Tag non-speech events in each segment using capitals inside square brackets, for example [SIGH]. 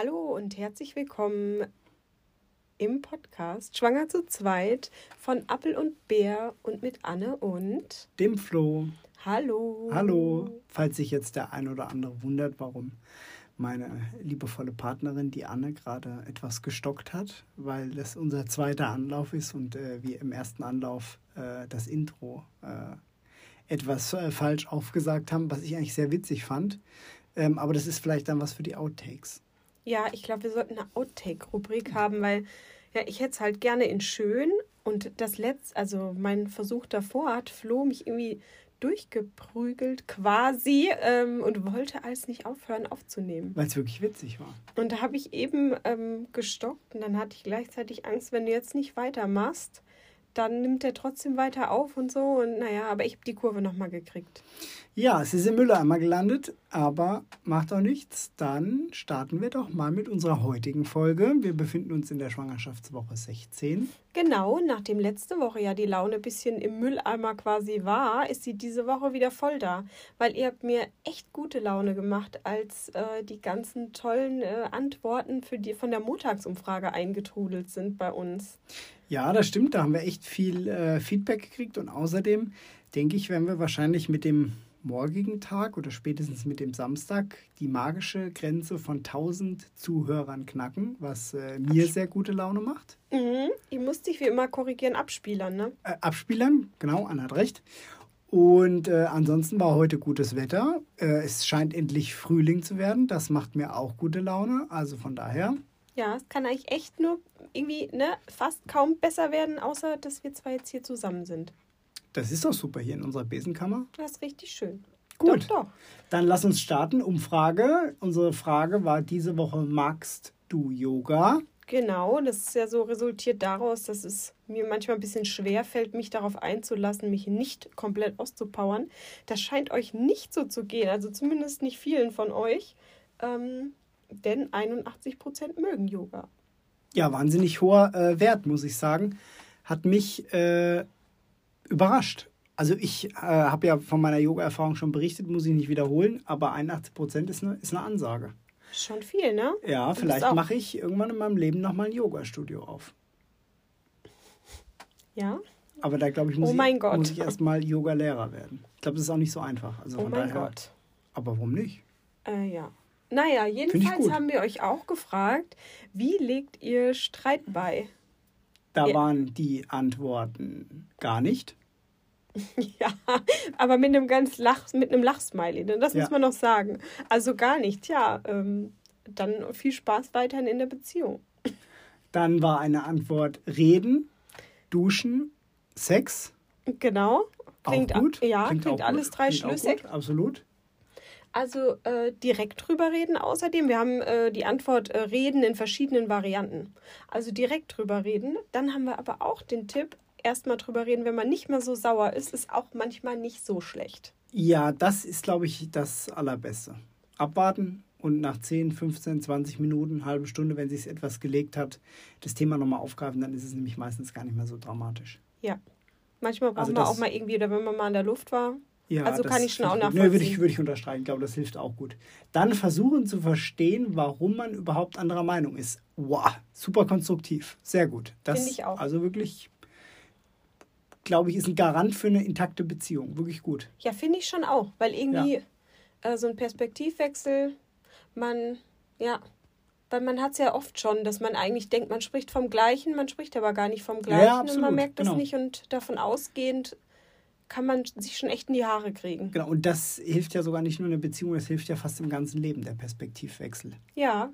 Hallo und herzlich willkommen im Podcast Schwanger zu zweit von Appel und Bär und mit Anne und dem Flo. Hallo. Hallo. Falls sich jetzt der ein oder andere wundert, warum meine liebevolle Partnerin, die Anne, gerade etwas gestockt hat, weil das unser zweiter Anlauf ist und äh, wir im ersten Anlauf äh, das Intro äh, etwas äh, falsch aufgesagt haben, was ich eigentlich sehr witzig fand. Ähm, aber das ist vielleicht dann was für die Outtakes. Ja, ich glaube, wir sollten eine Outtake-Rubrik haben, weil ja, ich hätte es halt gerne in schön und das letzte, also mein Versuch davor hat Flo mich irgendwie durchgeprügelt quasi ähm, und wollte alles nicht aufhören aufzunehmen. Weil es wirklich witzig war. Und da habe ich eben ähm, gestockt und dann hatte ich gleichzeitig Angst, wenn du jetzt nicht weitermachst, dann nimmt er trotzdem weiter auf und so. Und naja, aber ich habe die Kurve nochmal gekriegt. Ja, es ist im Mülleimer gelandet, aber macht auch nichts. Dann starten wir doch mal mit unserer heutigen Folge. Wir befinden uns in der Schwangerschaftswoche 16. Genau, nachdem letzte Woche ja die Laune ein bisschen im Mülleimer quasi war, ist sie diese Woche wieder voll da. Weil ihr habt mir echt gute Laune gemacht, als äh, die ganzen tollen äh, Antworten für die von der Montagsumfrage eingetrudelt sind bei uns. Ja, das stimmt. Da haben wir echt viel äh, Feedback gekriegt und außerdem denke ich, werden wir wahrscheinlich mit dem morgigen Tag oder spätestens mit dem Samstag die magische Grenze von 1000 Zuhörern knacken, was äh, mir sehr gute Laune macht. Mhm. Ich muss dich wie immer korrigieren, abspielern, ne? Äh, abspielern, genau, Anna hat recht. Und äh, ansonsten war heute gutes Wetter. Äh, es scheint endlich Frühling zu werden. Das macht mir auch gute Laune. Also von daher. Ja, es kann eigentlich echt nur irgendwie ne, fast kaum besser werden, außer dass wir zwei jetzt hier zusammen sind. Das ist doch super hier in unserer Besenkammer. Das ist richtig schön. Gut, doch, doch. dann lass uns starten. Umfrage. Unsere Frage war diese Woche, magst du Yoga? Genau, das ist ja so resultiert daraus, dass es mir manchmal ein bisschen schwer fällt, mich darauf einzulassen, mich nicht komplett auszupowern. Das scheint euch nicht so zu gehen, also zumindest nicht vielen von euch, ähm, denn 81 Prozent mögen Yoga. Ja, wahnsinnig hoher äh, Wert, muss ich sagen. Hat mich äh, überrascht. Also ich äh, habe ja von meiner Yoga-Erfahrung schon berichtet, muss ich nicht wiederholen, aber 81 Prozent ist eine, ist eine Ansage. Schon viel, ne? Ja, du vielleicht mache ich irgendwann in meinem Leben nochmal ein Yoga-Studio auf. Ja? Aber da glaube ich, muss oh ich, muss ich erstmal Yoga-Lehrer werden. Ich glaube, das ist auch nicht so einfach. Also oh mein daher, Gott. Aber warum nicht? Äh, ja. Naja, jedenfalls haben wir euch auch gefragt, wie legt ihr Streit bei? Da ja. waren die Antworten gar nicht. [LAUGHS] Ja, aber mit einem ganz Lach, mit einem Lachsmiley, ne? das ja. muss man noch sagen. Also gar nicht, ja. Ähm, dann viel Spaß weiterhin in der Beziehung. Dann war eine Antwort Reden, Duschen, Sex. Genau. Klingt auch gut. Ja, klingt, klingt alles gut. drei klingt schlüssig. Absolut. Also äh, direkt drüber reden außerdem. Wir haben äh, die Antwort äh, reden in verschiedenen Varianten. Also direkt drüber reden. Dann haben wir aber auch den Tipp, erstmal drüber reden, wenn man nicht mehr so sauer ist, ist auch manchmal nicht so schlecht. Ja, das ist, glaube ich, das Allerbeste. Abwarten und nach 10, 15, 20 Minuten, halbe Stunde, wenn sich etwas gelegt hat, das Thema nochmal aufgreifen, dann ist es nämlich meistens gar nicht mehr so dramatisch. Ja. Manchmal braucht also man auch mal irgendwie, oder wenn man mal in der Luft war, ja, also kann ich schon auch nachvollziehen. Nee, würde ich, würde ich unterstreichen. Ich glaube, das hilft auch gut. Dann versuchen zu verstehen, warum man überhaupt anderer Meinung ist. Wow, super konstruktiv. Sehr gut. Finde ich auch. Also wirklich, glaube ich, ist ein Garant für eine intakte Beziehung. Wirklich gut. Ja, finde ich schon auch. Weil irgendwie ja. äh, so ein Perspektivwechsel, man, ja, weil man hat es ja oft schon, dass man eigentlich denkt, man spricht vom Gleichen, man spricht aber gar nicht vom Gleichen ja, und man merkt das genau. nicht und davon ausgehend kann man sich schon echt in die Haare kriegen. Genau, und das hilft ja sogar nicht nur in der Beziehung, das hilft ja fast im ganzen Leben, der Perspektivwechsel. Ja.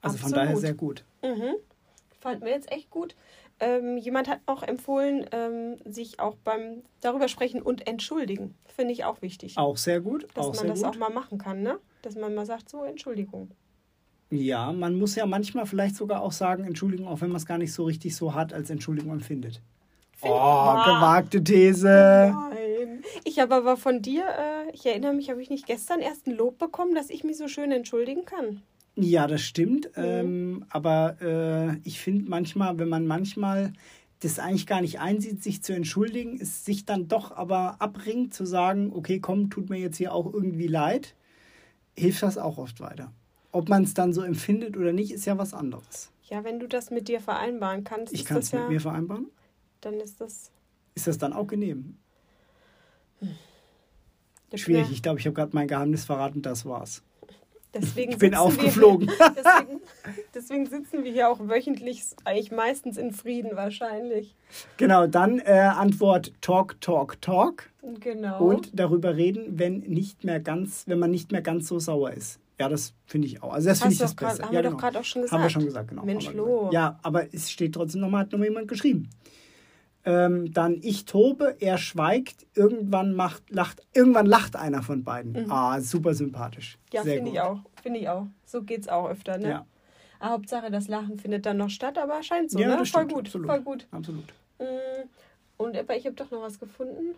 Also absolut. von daher sehr gut. Mhm. Fand mir jetzt echt gut. Ähm, jemand hat auch empfohlen, ähm, sich auch beim darüber sprechen und entschuldigen. Finde ich auch wichtig. Auch sehr gut. Dass auch man das gut. auch mal machen kann, ne? Dass man mal sagt, so Entschuldigung. Ja, man muss ja manchmal vielleicht sogar auch sagen, Entschuldigung, auch wenn man es gar nicht so richtig so hart als Entschuldigung empfindet. Oh, gewagte These. Nein. Ich habe aber von dir, äh, ich erinnere mich, habe ich nicht gestern erst ein Lob bekommen, dass ich mich so schön entschuldigen kann. Ja, das stimmt. Mhm. Ähm, aber äh, ich finde manchmal, wenn man manchmal das eigentlich gar nicht einsieht, sich zu entschuldigen, es sich dann doch aber abringt zu sagen, okay, komm, tut mir jetzt hier auch irgendwie leid, hilft das auch oft weiter. Ob man es dann so empfindet oder nicht, ist ja was anderes. Ja, wenn du das mit dir vereinbaren kannst. Ich kann es mit ja, mir vereinbaren. Dann ist das. Ist das dann auch genehm? Hm. Schwierig. Ich glaube, ich habe gerade mein Geheimnis verraten. Das war's. Deswegen ich bin aufgeflogen. Wir, [LAUGHS] deswegen, deswegen, sitzen wir hier auch wöchentlich, eigentlich meistens in Frieden wahrscheinlich. Genau, dann äh, Antwort Talk, Talk, Talk. Genau. Und darüber reden, wenn nicht mehr ganz, wenn man nicht mehr ganz so sauer ist. Ja, das finde ich auch. Also das finde ich das Beste. Haben ja, wir genau. doch gerade auch schon gesagt. Haben wir schon gesagt, genau. Mensch, Lo. Ja, aber es steht trotzdem nochmal, hat nochmal jemand geschrieben. Ähm, dann ich tobe, er schweigt, irgendwann macht, lacht, irgendwann lacht einer von beiden. Mhm. Ah, super sympathisch. Ja, finde ich auch. Finde ich auch. So geht es auch öfter, ne? Ja. Ah, Hauptsache, das Lachen findet dann noch statt, aber scheint so, ja, ne? Voll stimmt, gut, absolut. voll gut. Absolut. Mm, und aber ich habe doch noch was gefunden.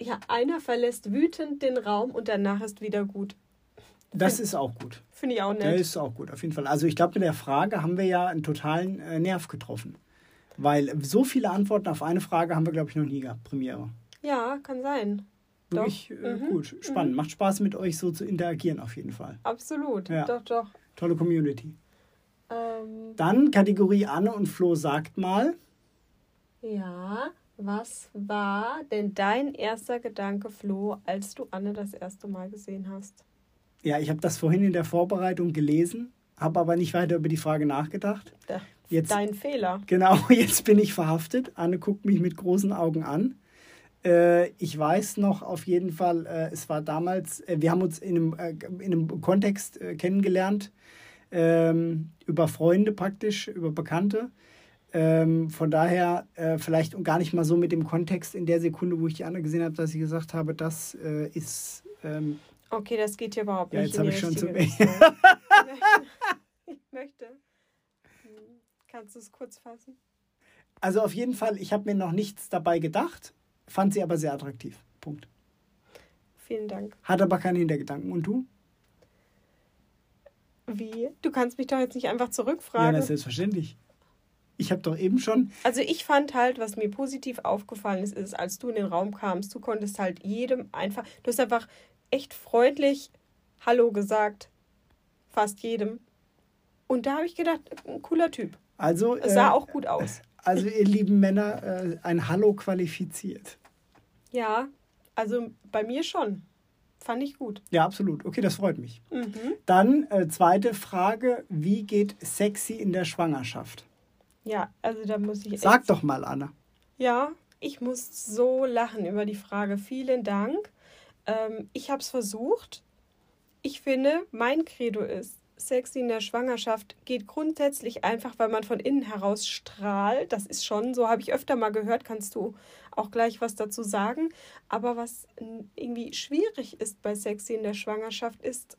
Ja, einer verlässt wütend den Raum und danach ist wieder gut. Das find, ist auch gut. Finde ich auch nett. Der ist auch gut, auf jeden Fall. Also ich glaube, mit der Frage haben wir ja einen totalen äh, Nerv getroffen. Weil so viele Antworten auf eine Frage haben wir, glaube ich, noch nie gehabt. Premiere. Ja, kann sein. Wirklich äh, mhm. gut, spannend. Mhm. Macht Spaß mit euch so zu interagieren auf jeden Fall. Absolut, ja. doch, doch. Tolle Community. Ähm, Dann Kategorie Anne und Flo sagt mal. Ja, was war denn dein erster Gedanke, Flo, als du Anne das erste Mal gesehen hast? Ja, ich habe das vorhin in der Vorbereitung gelesen, habe aber nicht weiter über die Frage nachgedacht. Ja. Jetzt, Dein Fehler. Genau, [LAUGHS] jetzt bin ich verhaftet. Anne guckt mich mit großen Augen an. Äh, ich weiß noch auf jeden Fall, äh, es war damals, äh, wir haben uns in einem, äh, in einem Kontext äh, kennengelernt, ähm, über Freunde praktisch, über Bekannte. Ähm, von daher äh, vielleicht und gar nicht mal so mit dem Kontext in der Sekunde, wo ich die Anne gesehen habe, dass ich gesagt habe, das ist. Ähm, okay, das geht hier überhaupt nicht. Ja, jetzt habe ich schon zu. ich möchte. [LAUGHS] [LAUGHS] Kannst du es kurz fassen? Also auf jeden Fall, ich habe mir noch nichts dabei gedacht, fand sie aber sehr attraktiv. Punkt. Vielen Dank. Hat aber keine Hintergedanken. Und du? Wie? Du kannst mich doch jetzt nicht einfach zurückfragen. Ja, das ist selbstverständlich. Ich habe doch eben schon. Also ich fand halt, was mir positiv aufgefallen ist, ist, als du in den Raum kamst, du konntest halt jedem einfach, du hast einfach echt freundlich Hallo gesagt. Fast jedem. Und da habe ich gedacht, ein cooler Typ. Also, es sah äh, auch gut aus. Also, ihr lieben Männer, äh, ein Hallo qualifiziert. Ja, also bei mir schon. Fand ich gut. Ja, absolut. Okay, das freut mich. Mhm. Dann äh, zweite Frage: Wie geht sexy in der Schwangerschaft? Ja, also da muss ich. Sag doch mal, Anna. Ja, ich muss so lachen über die Frage. Vielen Dank. Ähm, ich habe es versucht. Ich finde, mein Credo ist, sexy in der Schwangerschaft geht grundsätzlich einfach, weil man von innen heraus strahlt. Das ist schon so, habe ich öfter mal gehört, kannst du auch gleich was dazu sagen. Aber was irgendwie schwierig ist bei sexy in der Schwangerschaft ist,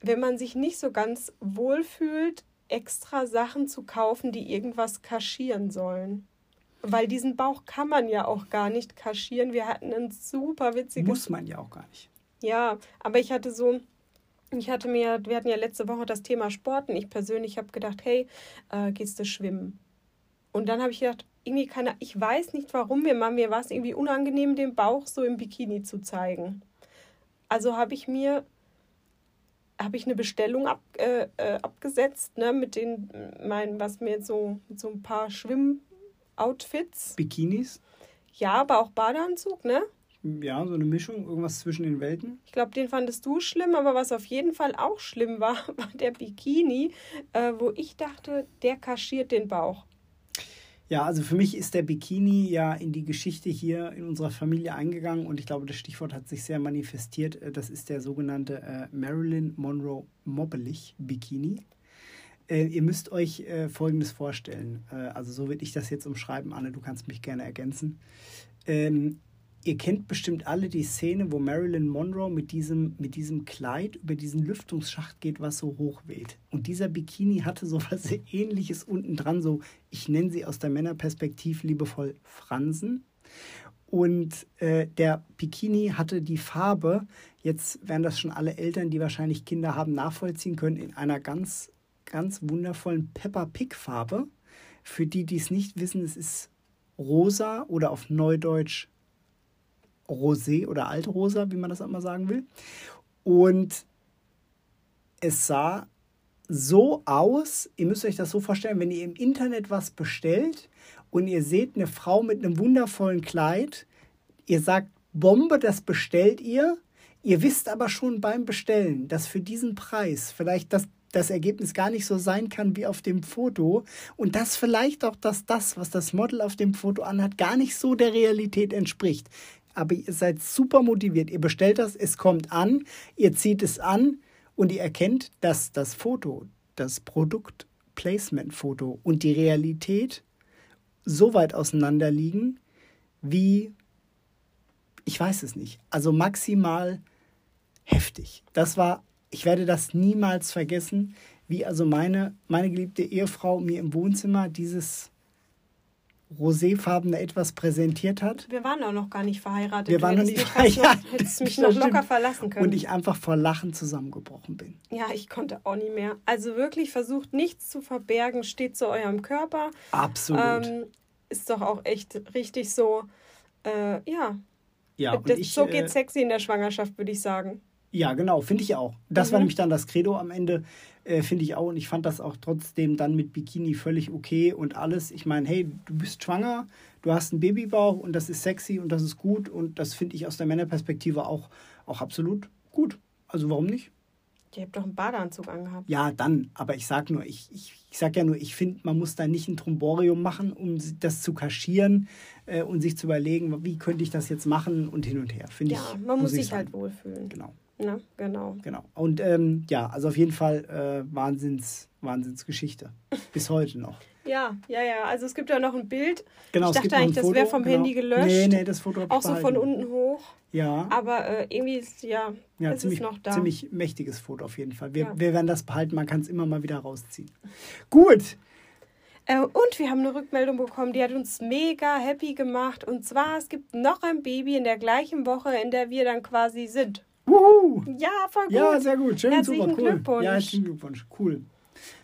wenn man sich nicht so ganz wohl fühlt, extra Sachen zu kaufen, die irgendwas kaschieren sollen. Weil diesen Bauch kann man ja auch gar nicht kaschieren. Wir hatten ein super witziges. Muss man ja auch gar nicht. Ja, aber ich hatte so ich hatte mir, wir hatten ja letzte Woche das Thema Sporten. Ich persönlich habe gedacht, hey, äh, gehst du schwimmen? Und dann habe ich gedacht, irgendwie keine, ich weiß nicht warum, mir, mir war es irgendwie unangenehm, den Bauch so im Bikini zu zeigen. Also habe ich mir, habe ich eine Bestellung ab, äh, äh, abgesetzt, ne, mit den, mein, was mir jetzt so, mit so ein paar Schwimmoutfits. Bikinis? Ja, aber auch Badeanzug, ne? Ja, so eine Mischung, irgendwas zwischen den Welten. Ich glaube, den fandest du schlimm, aber was auf jeden Fall auch schlimm war, [LAUGHS] war der Bikini, äh, wo ich dachte, der kaschiert den Bauch. Ja, also für mich ist der Bikini ja in die Geschichte hier in unserer Familie eingegangen und ich glaube, das Stichwort hat sich sehr manifestiert. Äh, das ist der sogenannte äh, Marilyn Monroe Mobbelich Bikini. Äh, ihr müsst euch äh, Folgendes vorstellen. Äh, also so würde ich das jetzt umschreiben. Anne, du kannst mich gerne ergänzen. Ähm, Ihr kennt bestimmt alle die Szene, wo Marilyn Monroe mit diesem, mit diesem Kleid über diesen Lüftungsschacht geht, was so hoch weht. Und dieser Bikini hatte so [LAUGHS] was ähnliches unten dran, so, ich nenne sie aus der Männerperspektive liebevoll Fransen. Und äh, der Bikini hatte die Farbe, jetzt werden das schon alle Eltern, die wahrscheinlich Kinder haben, nachvollziehen können, in einer ganz, ganz wundervollen Pepper Pig Farbe. Für die, die es nicht wissen, es ist rosa oder auf Neudeutsch Rosé oder Altrosa, wie man das immer sagen will. Und es sah so aus, ihr müsst euch das so vorstellen, wenn ihr im Internet was bestellt und ihr seht eine Frau mit einem wundervollen Kleid, ihr sagt, Bombe, das bestellt ihr, ihr wisst aber schon beim Bestellen, dass für diesen Preis vielleicht das, das Ergebnis gar nicht so sein kann wie auf dem Foto und dass vielleicht auch, dass das, was das Model auf dem Foto anhat, gar nicht so der Realität entspricht. Aber ihr seid super motiviert, ihr bestellt das, es kommt an, ihr zieht es an, und ihr erkennt, dass das Foto, das Produkt-Placement-Foto und die Realität so weit auseinander liegen, wie, ich weiß es nicht, also maximal heftig. Das war, ich werde das niemals vergessen, wie also meine, meine geliebte Ehefrau mir im Wohnzimmer dieses roséfarbene etwas präsentiert hat. Wir waren auch noch gar nicht verheiratet. Wir waren noch nicht verheiratet. Hättest mich noch locker verlassen können. Und ich einfach vor Lachen zusammengebrochen bin. Ja, ich konnte auch nie mehr. Also wirklich versucht nichts zu verbergen, steht zu eurem Körper. Absolut. Ähm, ist doch auch echt richtig so. Äh, ja. Ja, das, ich, so geht äh, sexy in der Schwangerschaft, würde ich sagen. Ja, genau, finde ich auch. Das mhm. war nämlich dann das Credo am Ende, äh, finde ich auch. Und ich fand das auch trotzdem dann mit Bikini völlig okay und alles. Ich meine, hey, du bist schwanger, du hast einen Babybauch und das ist sexy und das ist gut. Und das finde ich aus der Männerperspektive auch, auch absolut gut. Also warum nicht? Ihr habt doch einen Badeanzug angehabt. Ja, dann. Aber ich sag nur, ich, ich, ich sag ja nur, ich finde, man muss da nicht ein Tromborium machen, um das zu kaschieren äh, und sich zu überlegen, wie könnte ich das jetzt machen und hin und her. Finde ja, ich. man muss sich halt wohlfühlen. Genau. Ne? Genau. Genau. Und ähm, ja, also auf jeden Fall äh, Wahnsinns, Wahnsinnsgeschichte. Bis heute noch. Ja, ja, ja. Also es gibt ja noch ein Bild. Genau, ich dachte eigentlich, das wäre vom genau. Handy gelöscht. Nee, nee, das Foto Auch so von unten hoch. Ja. Aber äh, irgendwie ist, ja, ja ist ziemlich, es noch da. Ziemlich mächtiges Foto auf jeden Fall. Wir, ja. wir werden das behalten, man kann es immer mal wieder rausziehen. Gut. Äh, und wir haben eine Rückmeldung bekommen, die hat uns mega happy gemacht. Und zwar, es gibt noch ein Baby in der gleichen Woche, in der wir dann quasi sind. Wuhu! Ja, voll gut. Ja, sehr gut. Schön, Herzlichen super, cool. Glückwunsch. Ja, herzlichen Glückwunsch. Cool.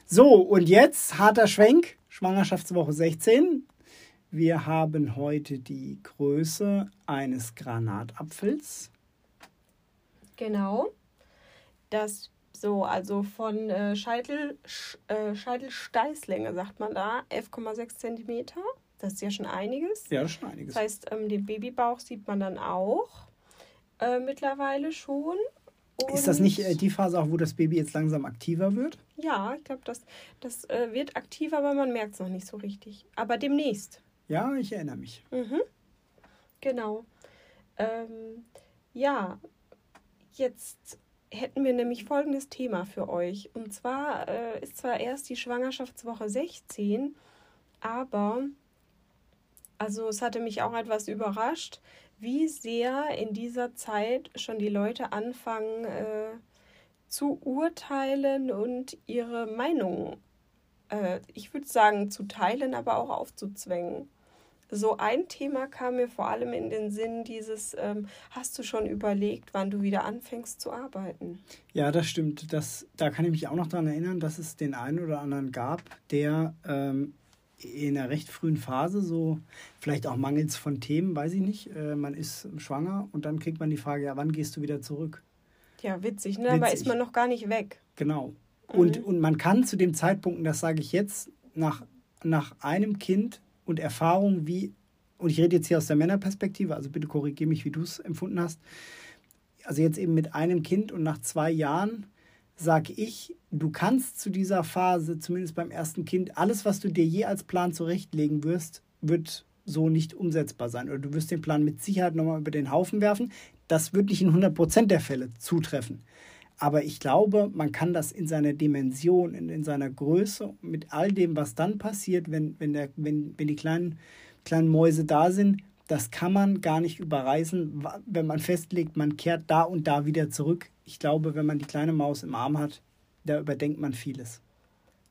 So, und jetzt harter Schwenk. Schwangerschaftswoche 16. Wir haben heute die Größe eines Granatapfels. Genau. Das so, also von äh, Scheitel, Sch, äh, Scheitelsteißlänge sagt man da, 11,6 cm. Das ist ja schon einiges. Ja, schon einiges. Das heißt, ähm, den Babybauch sieht man dann auch äh, mittlerweile schon. Und ist das nicht äh, die Phase auch, wo das Baby jetzt langsam aktiver wird? Ja, ich glaube, das, das äh, wird aktiver, aber man merkt es noch nicht so richtig. Aber demnächst. Ja, ich erinnere mich. Mhm. Genau. Ähm, ja, jetzt hätten wir nämlich folgendes Thema für euch. Und zwar äh, ist zwar erst die Schwangerschaftswoche 16, aber also es hatte mich auch etwas überrascht, wie sehr in dieser Zeit schon die Leute anfangen äh, zu urteilen und ihre Meinung, äh, ich würde sagen, zu teilen, aber auch aufzuzwängen. So ein Thema kam mir vor allem in den Sinn, dieses, ähm, hast du schon überlegt, wann du wieder anfängst zu arbeiten? Ja, das stimmt. Das, da kann ich mich auch noch daran erinnern, dass es den einen oder anderen gab, der ähm, in einer recht frühen Phase, so vielleicht auch mangels von Themen, weiß ich nicht. Äh, man ist schwanger und dann kriegt man die Frage, ja, wann gehst du wieder zurück? Ja, witzig, ne? Witzig. Aber ist man noch gar nicht weg. Genau. Mhm. Und, und man kann zu dem Zeitpunkt, und das sage ich jetzt, nach, nach einem Kind und Erfahrung, wie, und ich rede jetzt hier aus der Männerperspektive, also bitte korrigiere mich, wie du es empfunden hast. Also jetzt eben mit einem Kind und nach zwei Jahren sage ich, du kannst zu dieser Phase, zumindest beim ersten Kind, alles, was du dir je als Plan zurechtlegen wirst, wird so nicht umsetzbar sein. Oder du wirst den Plan mit Sicherheit nochmal über den Haufen werfen. Das wird nicht in 100% der Fälle zutreffen. Aber ich glaube, man kann das in seiner Dimension, in, in seiner Größe, mit all dem, was dann passiert, wenn, wenn, der, wenn, wenn die kleinen, kleinen Mäuse da sind, das kann man gar nicht überreißen, wenn man festlegt, man kehrt da und da wieder zurück. Ich glaube, wenn man die kleine Maus im Arm hat, da überdenkt man vieles.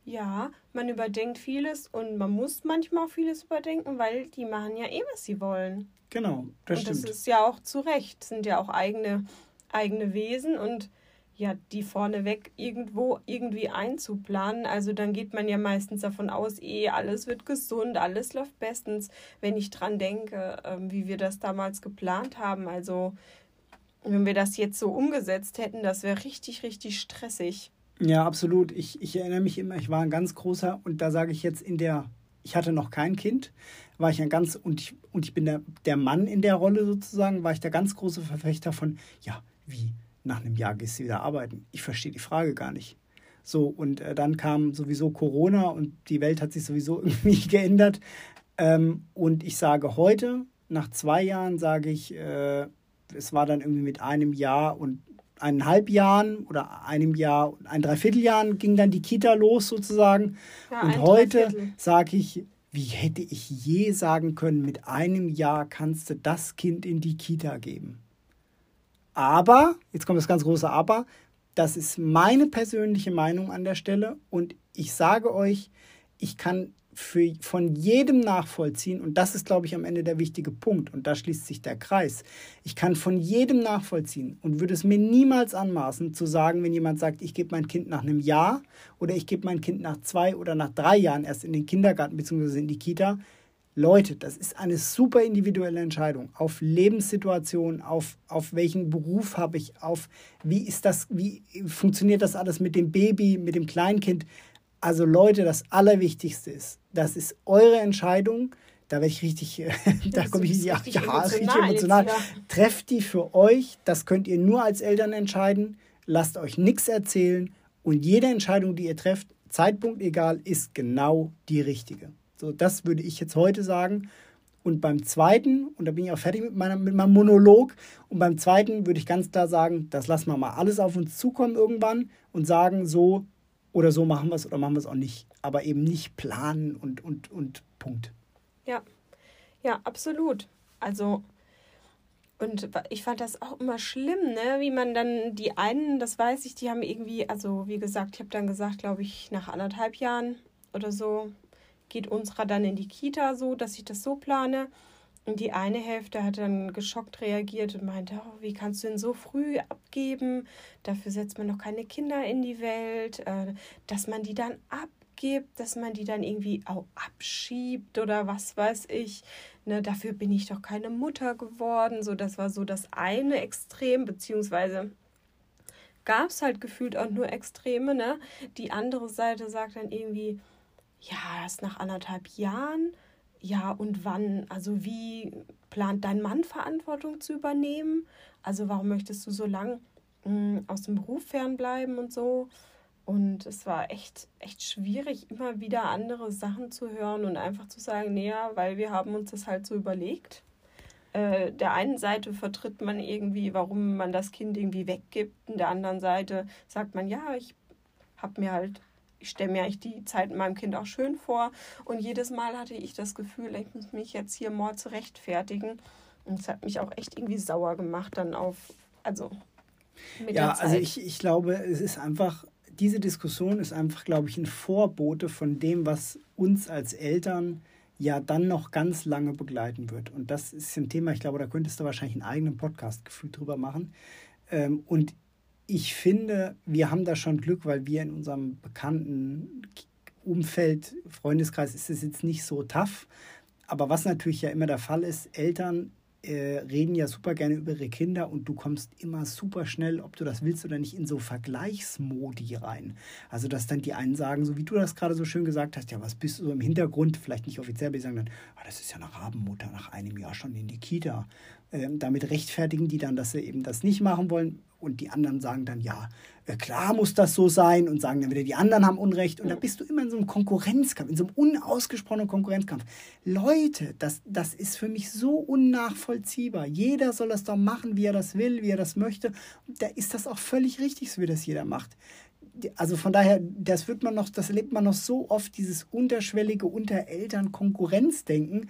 Ja, man überdenkt vieles und man muss manchmal auch vieles überdenken, weil die machen ja eh, was sie wollen. Genau, das und stimmt. Das ist ja auch zu Recht, sind ja auch eigene, eigene Wesen und ja, die vorneweg irgendwo irgendwie einzuplanen. Also dann geht man ja meistens davon aus, eh, alles wird gesund, alles läuft bestens, wenn ich dran denke, ähm, wie wir das damals geplant haben. Also wenn wir das jetzt so umgesetzt hätten, das wäre richtig, richtig stressig. Ja, absolut. Ich, ich erinnere mich immer, ich war ein ganz großer, und da sage ich jetzt in der, ich hatte noch kein Kind, war ich ein ganz, und ich, und ich bin der, der Mann in der Rolle sozusagen, war ich der ganz große Verfechter von, ja, wie, nach einem Jahr gehst du wieder arbeiten? Ich verstehe die Frage gar nicht. So, und äh, dann kam sowieso Corona und die Welt hat sich sowieso [LAUGHS] irgendwie geändert. Ähm, und ich sage heute, nach zwei Jahren, sage ich, äh, es war dann irgendwie mit einem Jahr und eineinhalb Jahren oder einem Jahr, ein Dreivierteljahren ging dann die Kita los sozusagen. Ja, und heute sage ich, wie hätte ich je sagen können, mit einem Jahr kannst du das Kind in die Kita geben. Aber, jetzt kommt das ganz große Aber, das ist meine persönliche Meinung an der Stelle und ich sage euch, ich kann für, von jedem nachvollziehen und das ist, glaube ich, am Ende der wichtige Punkt und da schließt sich der Kreis. Ich kann von jedem nachvollziehen und würde es mir niemals anmaßen zu sagen, wenn jemand sagt, ich gebe mein Kind nach einem Jahr oder ich gebe mein Kind nach zwei oder nach drei Jahren erst in den Kindergarten bzw. in die Kita, Leute, das ist eine super individuelle Entscheidung auf Lebenssituationen, auf, auf welchen Beruf habe ich, auf wie ist das, wie funktioniert das alles mit dem Baby, mit dem Kleinkind. Also Leute, das Allerwichtigste ist, das ist eure Entscheidung. Da werde ich richtig, [LAUGHS] da komme ich ja, richtig, ja, emotional, richtig emotional. Trefft die für euch. Das könnt ihr nur als Eltern entscheiden. Lasst euch nichts erzählen. Und jede Entscheidung, die ihr trefft, Zeitpunkt egal, ist genau die richtige. So, das würde ich jetzt heute sagen. Und beim zweiten, und da bin ich auch fertig mit, meiner, mit meinem Monolog, und beim zweiten würde ich ganz klar sagen, das lassen wir mal alles auf uns zukommen irgendwann und sagen, so oder so machen wir es oder machen wir es auch nicht. Aber eben nicht planen und, und, und Punkt. Ja, ja, absolut. Also, und ich fand das auch immer schlimm, ne? wie man dann die einen, das weiß ich, die haben irgendwie, also wie gesagt, ich habe dann gesagt, glaube ich, nach anderthalb Jahren oder so, geht unserer dann in die Kita so, dass ich das so plane. Und die eine Hälfte hat dann geschockt reagiert und meinte, oh, wie kannst du denn so früh abgeben? Dafür setzt man noch keine Kinder in die Welt, äh, dass man die dann abgibt, dass man die dann irgendwie auch abschiebt oder was weiß ich. Ne, dafür bin ich doch keine Mutter geworden. So, das war so das eine Extrem, beziehungsweise gab es halt gefühlt auch nur Extreme. Ne? Die andere Seite sagt dann irgendwie, ja, erst nach anderthalb Jahren. Ja, und wann? Also wie plant dein Mann Verantwortung zu übernehmen? Also warum möchtest du so lang mh, hm, aus dem Beruf fernbleiben und so? Und es war echt, echt schwierig, immer wieder andere Sachen zu hören und einfach zu sagen, nee, weil wir haben uns das halt so überlegt. Äh, der einen Seite vertritt man irgendwie, warum man das Kind irgendwie weggibt. Und der anderen Seite sagt man, ja, ich habe mir halt ich stelle mir eigentlich die Zeit mit meinem Kind auch schön vor. Und jedes Mal hatte ich das Gefühl, ich muss mich jetzt hier mal zu rechtfertigen. Und es hat mich auch echt irgendwie sauer gemacht dann auf, also mit ja, der Zeit. also ich, ich glaube, es ist einfach, diese Diskussion ist einfach, glaube ich, ein Vorbote von dem, was uns als Eltern ja dann noch ganz lange begleiten wird. Und das ist ein Thema, ich glaube, da könntest du wahrscheinlich einen eigenen Podcast gefühlt drüber machen. Ähm, und ich finde, wir haben da schon Glück, weil wir in unserem bekannten Umfeld, Freundeskreis, ist es jetzt nicht so tough. Aber was natürlich ja immer der Fall ist, Eltern äh, reden ja super gerne über ihre Kinder und du kommst immer super schnell, ob du das willst oder nicht, in so Vergleichsmodi rein. Also, dass dann die einen sagen, so wie du das gerade so schön gesagt hast, ja, was bist du so im Hintergrund, vielleicht nicht offiziell, aber die sagen dann, ah, das ist ja eine Rabenmutter nach einem Jahr schon in die Kita. Ähm, damit rechtfertigen die dann, dass sie eben das nicht machen wollen und die anderen sagen dann, ja, äh, klar muss das so sein und sagen dann wieder, die anderen haben Unrecht. Und da bist du immer in so einem Konkurrenzkampf, in so einem unausgesprochenen Konkurrenzkampf. Leute, das, das ist für mich so unnachvollziehbar. Jeder soll das doch machen, wie er das will, wie er das möchte. Und da ist das auch völlig richtig, so wie das jeder macht. Also von daher, das wird man noch, das erlebt man noch so oft, dieses unterschwellige Unter-Eltern-Konkurrenzdenken.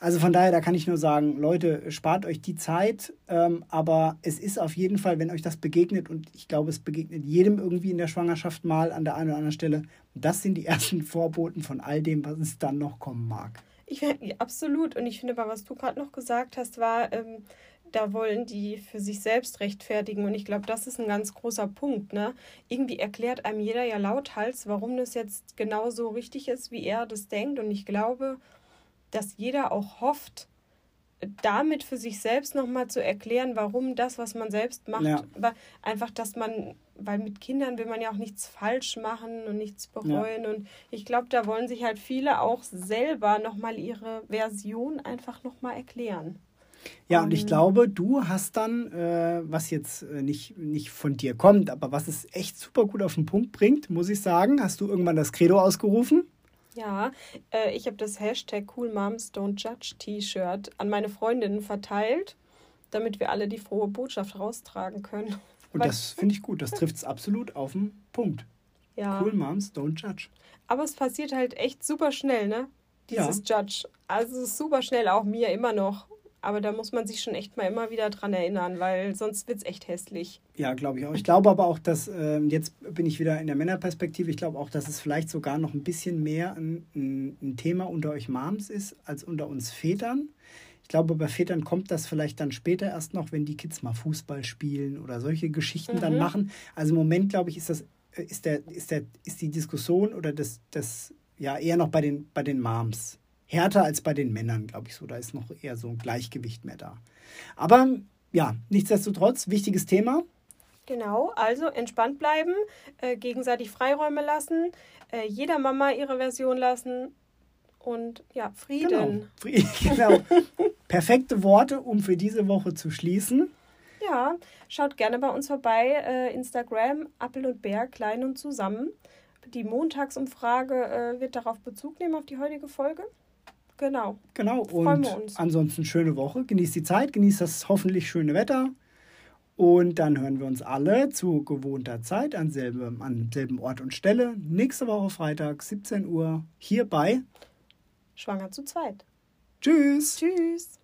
Also von daher, da kann ich nur sagen, Leute, spart euch die Zeit, ähm, aber es ist auf jeden Fall, wenn euch das begegnet, und ich glaube, es begegnet jedem irgendwie in der Schwangerschaft mal an der einen oder anderen Stelle, das sind die [LAUGHS] ersten Vorboten von all dem, was es dann noch kommen mag. Ich, absolut. Und ich finde, was du gerade noch gesagt hast, war, ähm, da wollen die für sich selbst rechtfertigen. Und ich glaube, das ist ein ganz großer Punkt. Ne? Irgendwie erklärt einem jeder ja lauthals, warum das jetzt genau so richtig ist, wie er das denkt. Und ich glaube, dass jeder auch hofft, damit für sich selbst nochmal zu erklären, warum das, was man selbst macht, ja. einfach, dass man weil mit Kindern will man ja auch nichts falsch machen und nichts bereuen. Ja. Und ich glaube, da wollen sich halt viele auch selber nochmal ihre Version einfach nochmal erklären. Ja, und ich glaube, du hast dann, äh, was jetzt äh, nicht, nicht von dir kommt, aber was es echt super gut auf den Punkt bringt, muss ich sagen, hast du irgendwann das Credo ausgerufen? Ja, äh, ich habe das Hashtag Cool Moms Don't Judge T-Shirt an meine Freundinnen verteilt, damit wir alle die frohe Botschaft raustragen können. Und das finde ich gut. Das trifft es absolut auf den Punkt. Ja. Cool Moms, don't judge. Aber es passiert halt echt super schnell, ne? Dieses ja. Judge. Also super schnell, auch mir immer noch. Aber da muss man sich schon echt mal immer wieder dran erinnern, weil sonst wird es echt hässlich. Ja, glaube ich auch. Ich glaube aber auch, dass, äh, jetzt bin ich wieder in der Männerperspektive, ich glaube auch, dass es vielleicht sogar noch ein bisschen mehr ein, ein, ein Thema unter euch Moms ist, als unter uns Vätern glaube, bei Vätern kommt das vielleicht dann später erst noch, wenn die Kids mal Fußball spielen oder solche Geschichten mhm. dann machen. Also im Moment, glaube ich, ist das, äh, ist der, ist der, ist die Diskussion oder das, das ja eher noch bei den, bei den Moms. Härter als bei den Männern, glaube ich so. Da ist noch eher so ein Gleichgewicht mehr da. Aber ja, nichtsdestotrotz, wichtiges Thema. Genau, also entspannt bleiben, äh, gegenseitig Freiräume lassen, äh, jeder Mama ihre Version lassen und ja, Frieden. Genau. [LAUGHS] genau. Perfekte Worte, um für diese Woche zu schließen. Ja, schaut gerne bei uns vorbei. Äh, Instagram, Appel und Bär, klein und zusammen. Die Montagsumfrage äh, wird darauf Bezug nehmen, auf die heutige Folge. Genau. Genau. Freuen und wir uns. ansonsten schöne Woche. Genießt die Zeit, genießt das hoffentlich schöne Wetter. Und dann hören wir uns alle zu gewohnter Zeit an selben, an selben Ort und Stelle. Nächste Woche Freitag, 17 Uhr, hier bei Schwanger zu zweit. Tschüss. Tschüss.